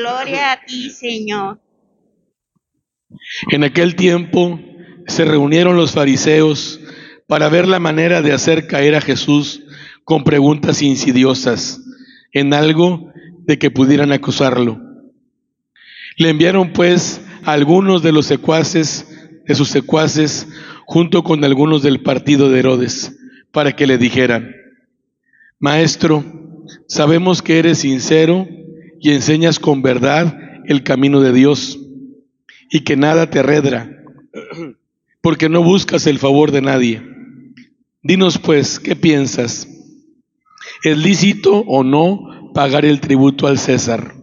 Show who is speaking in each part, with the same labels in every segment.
Speaker 1: Gloria a ti, Señor.
Speaker 2: En aquel tiempo se reunieron los fariseos para ver la manera de hacer caer a Jesús con preguntas insidiosas en algo de que pudieran acusarlo. Le enviaron pues a algunos de los secuaces, de sus secuaces, junto con algunos del partido de Herodes, para que le dijeran, Maestro, sabemos que eres sincero y enseñas con verdad el camino de Dios y que nada te arredra, porque no buscas el favor de nadie. Dinos pues, ¿qué piensas? ¿Es lícito o no pagar el tributo al César?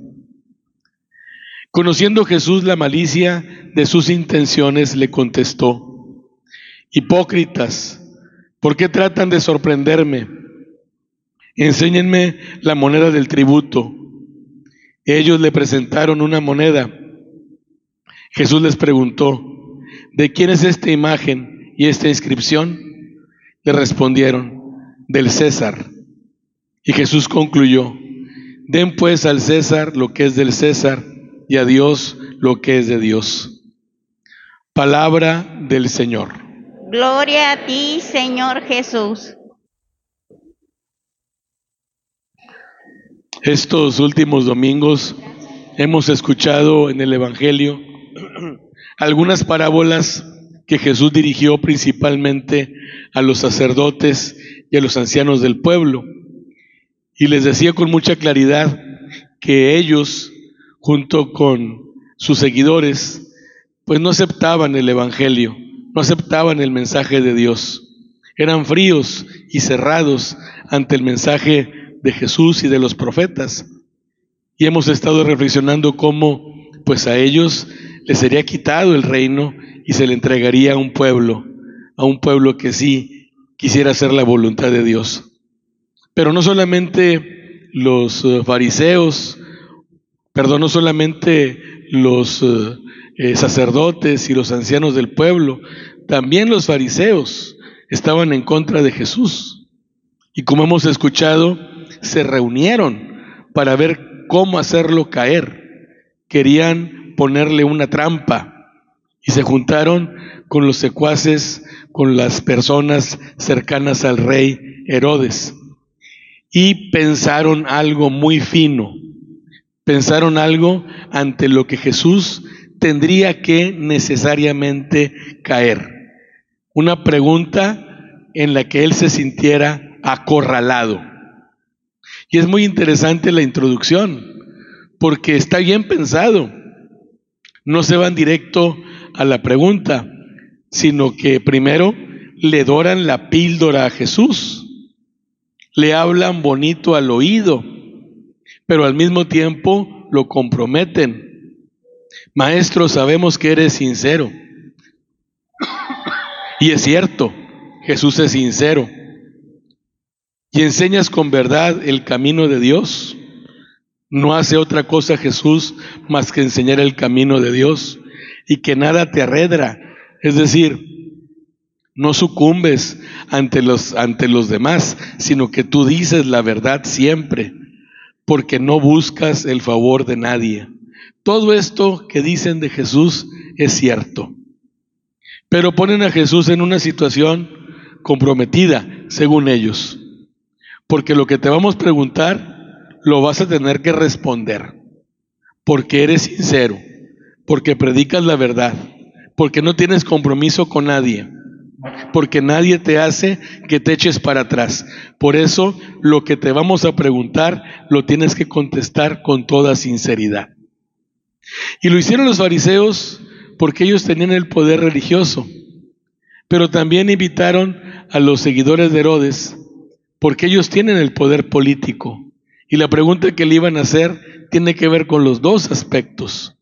Speaker 2: Conociendo Jesús la malicia de sus intenciones, le contestó, Hipócritas, ¿por qué tratan de sorprenderme? Enséñenme la moneda del tributo. Ellos le presentaron una moneda. Jesús les preguntó, ¿de quién es esta imagen y esta inscripción? Le respondieron, del César. Y Jesús concluyó, den pues al César lo que es del César y a Dios lo que es de Dios. Palabra del Señor.
Speaker 1: Gloria a ti, Señor Jesús.
Speaker 2: Estos últimos domingos hemos escuchado en el Evangelio algunas parábolas que Jesús dirigió principalmente a los sacerdotes y a los ancianos del pueblo. Y les decía con mucha claridad que ellos, junto con sus seguidores, pues no aceptaban el Evangelio, no aceptaban el mensaje de Dios. Eran fríos y cerrados ante el mensaje de Jesús y de los profetas. Y hemos estado reflexionando cómo pues a ellos les sería quitado el reino y se le entregaría a un pueblo, a un pueblo que sí quisiera hacer la voluntad de Dios. Pero no solamente los eh, fariseos, perdón, no solamente los eh, eh, sacerdotes y los ancianos del pueblo, también los fariseos estaban en contra de Jesús. Y como hemos escuchado, se reunieron para ver cómo hacerlo caer. Querían ponerle una trampa y se juntaron con los secuaces, con las personas cercanas al rey Herodes. Y pensaron algo muy fino. Pensaron algo ante lo que Jesús tendría que necesariamente caer. Una pregunta en la que él se sintiera acorralado. Y es muy interesante la introducción, porque está bien pensado. No se van directo a la pregunta, sino que primero le doran la píldora a Jesús, le hablan bonito al oído, pero al mismo tiempo lo comprometen. Maestro, sabemos que eres sincero. Y es cierto, Jesús es sincero. Y enseñas con verdad el camino de Dios. No hace otra cosa Jesús más que enseñar el camino de Dios y que nada te arredra. Es decir, no sucumbes ante los, ante los demás, sino que tú dices la verdad siempre, porque no buscas el favor de nadie. Todo esto que dicen de Jesús es cierto, pero ponen a Jesús en una situación comprometida, según ellos, porque lo que te vamos a preguntar lo vas a tener que responder, porque eres sincero, porque predicas la verdad, porque no tienes compromiso con nadie, porque nadie te hace que te eches para atrás. Por eso lo que te vamos a preguntar lo tienes que contestar con toda sinceridad. Y lo hicieron los fariseos porque ellos tenían el poder religioso, pero también invitaron a los seguidores de Herodes porque ellos tienen el poder político Y la pregunta que le iban a hacer tiene que ver con los dos aspectos.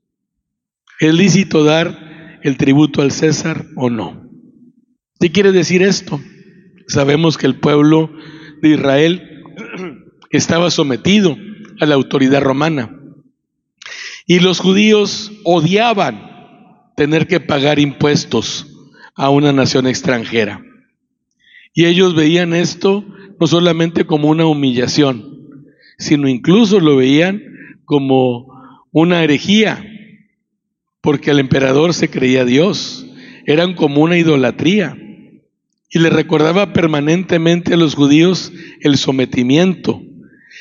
Speaker 2: ¿Es lícito dar el tributo al César o no? ¿Qué quiere decir esto? Sabemos que el pueblo de Israel estaba sometido a la autoridad romana. Y los judíos odiaban tener que pagar impuestos a una nación extranjera. Y ellos veían esto no solamente como una humillación, sino incluso lo veían como una herejía, porque el emperador se creía Dios, eran como una idolatría. Y le recordaba permanentemente a los judíos el sometimiento.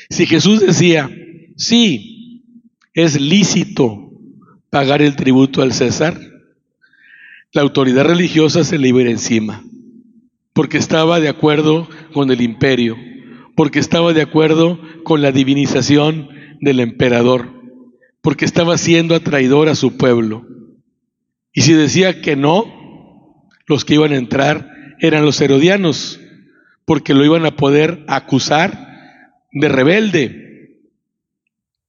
Speaker 2: Si Jesús decía, sí, es lícito pagar el tributo al César, la autoridad religiosa se le iba encima, porque estaba de acuerdo con el imperio, porque estaba de acuerdo con la divinización del emperador, porque estaba siendo atraidor a su pueblo. Y si decía que no, los que iban a entrar eran los herodianos, porque lo iban a poder acusar de rebelde,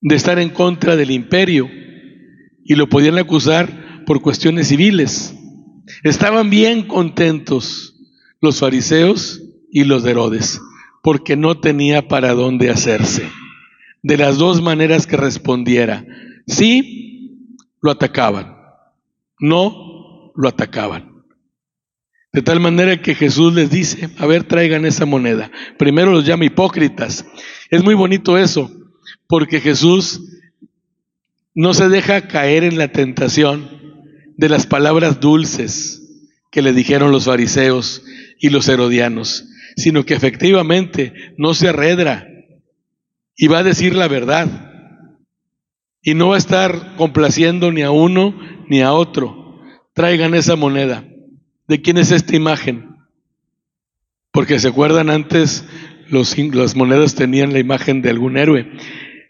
Speaker 2: de estar en contra del imperio, y lo podían acusar por cuestiones civiles. Estaban bien contentos los fariseos y los de Herodes, porque no tenía para dónde hacerse. De las dos maneras que respondiera, sí, lo atacaban, no, lo atacaban. De tal manera que Jesús les dice, a ver, traigan esa moneda. Primero los llama hipócritas. Es muy bonito eso, porque Jesús no se deja caer en la tentación de las palabras dulces que le dijeron los fariseos y los herodianos, sino que efectivamente no se arredra y va a decir la verdad. Y no va a estar complaciendo ni a uno ni a otro. Traigan esa moneda. ¿De quién es esta imagen? Porque se acuerdan antes, los, las monedas tenían la imagen de algún héroe.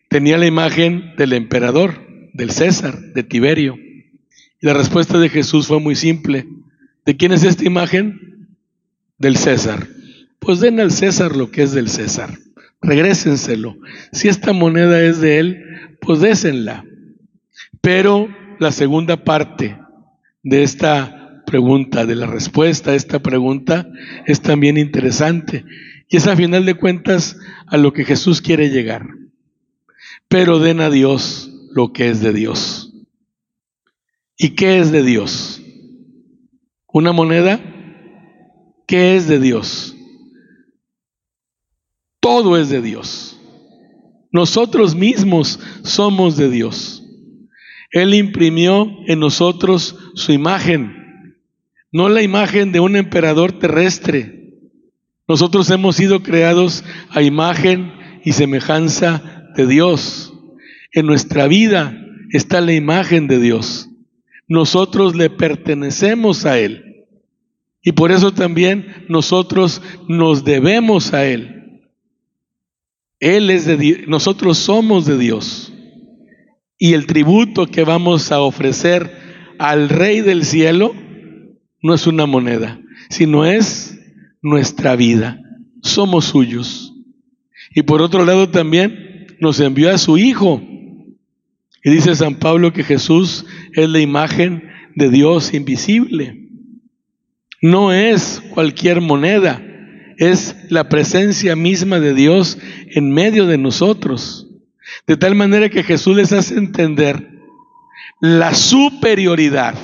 Speaker 2: Tenía la imagen del emperador, del César, de Tiberio. Y la respuesta de Jesús fue muy simple. ¿De quién es esta imagen? Del César. Pues den al César lo que es del César. Regrésenselo. Si esta moneda es de él, pues désenla. Pero la segunda parte de esta pregunta, de la respuesta a esta pregunta, es también interesante. Y es a final de cuentas a lo que Jesús quiere llegar. Pero den a Dios lo que es de Dios. ¿Y qué es de Dios? ¿Una moneda? ¿Qué es de Dios? Todo es de Dios. Nosotros mismos somos de Dios. Él imprimió en nosotros su imagen, no la imagen de un emperador terrestre. Nosotros hemos sido creados a imagen y semejanza de Dios. En nuestra vida está la imagen de Dios nosotros le pertenecemos a Él. Y por eso también nosotros nos debemos a Él. Él es de Dios, nosotros somos de Dios. Y el tributo que vamos a ofrecer al Rey del cielo no es una moneda, sino es nuestra vida. Somos suyos. Y por otro lado también nos envió a su Hijo y dice San Pablo que Jesús es la imagen de Dios invisible. No es cualquier moneda, es la presencia misma de Dios en medio de nosotros. De tal manera que Jesús les hace entender la superioridad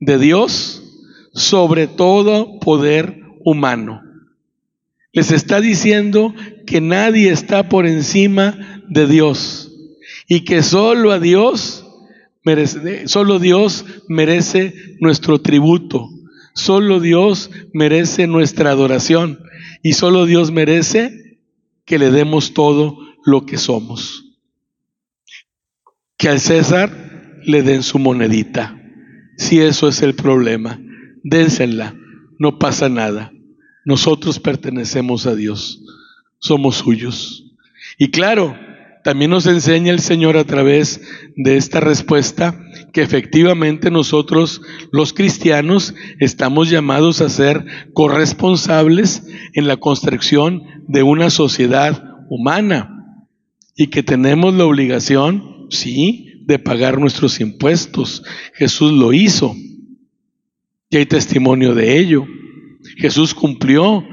Speaker 2: de Dios sobre todo poder humano. Les está diciendo que nadie está por encima de Dios y que solo a Dios merece, solo Dios merece nuestro tributo, solo Dios merece nuestra adoración y solo Dios merece que le demos todo lo que somos. Que al César le den su monedita. Si eso es el problema, dénsela, no pasa nada. Nosotros pertenecemos a Dios, somos suyos. Y claro, también nos enseña el Señor a través de esta respuesta que efectivamente nosotros los cristianos estamos llamados a ser corresponsables en la construcción de una sociedad humana. y que tenemos la obligación, sí, de pagar nuestros impuestos. Jesús lo hizo y hay testimonio de ello. Jesús cumplió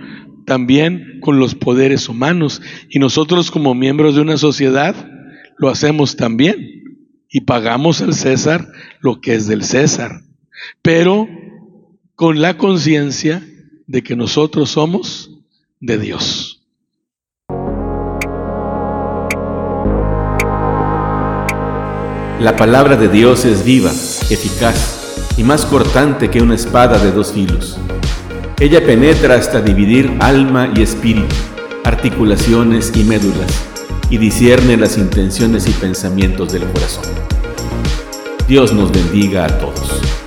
Speaker 2: también con los poderes humanos y nosotros como miembros de una sociedad lo hacemos también y pagamos al César lo que es del César, pero con la conciencia de que nosotros somos de Dios.
Speaker 3: La palabra de Dios es viva, eficaz y más cortante que una espada de dos filos. Ella penetra hasta dividir alma y espíritu, articulaciones y médulas, y discierne las intenciones y pensamientos del corazón. Dios nos bendiga a todos.